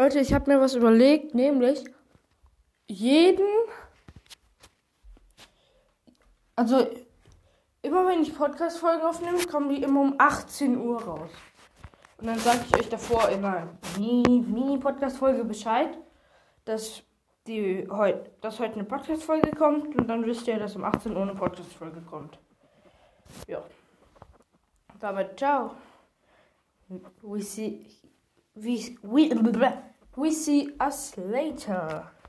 Leute, ich habe mir was überlegt, nämlich jeden. Also, immer wenn ich Podcast-Folgen aufnehme, kommen die immer um 18 Uhr raus. Und dann sage ich euch davor immer Mini-Podcast-Folge Bescheid, dass, die heut, dass heute eine Podcast-Folge kommt. Und dann wisst ihr, dass um 18 Uhr eine Podcast-Folge kommt. Ja. Damit ciao. We see we we we see us later.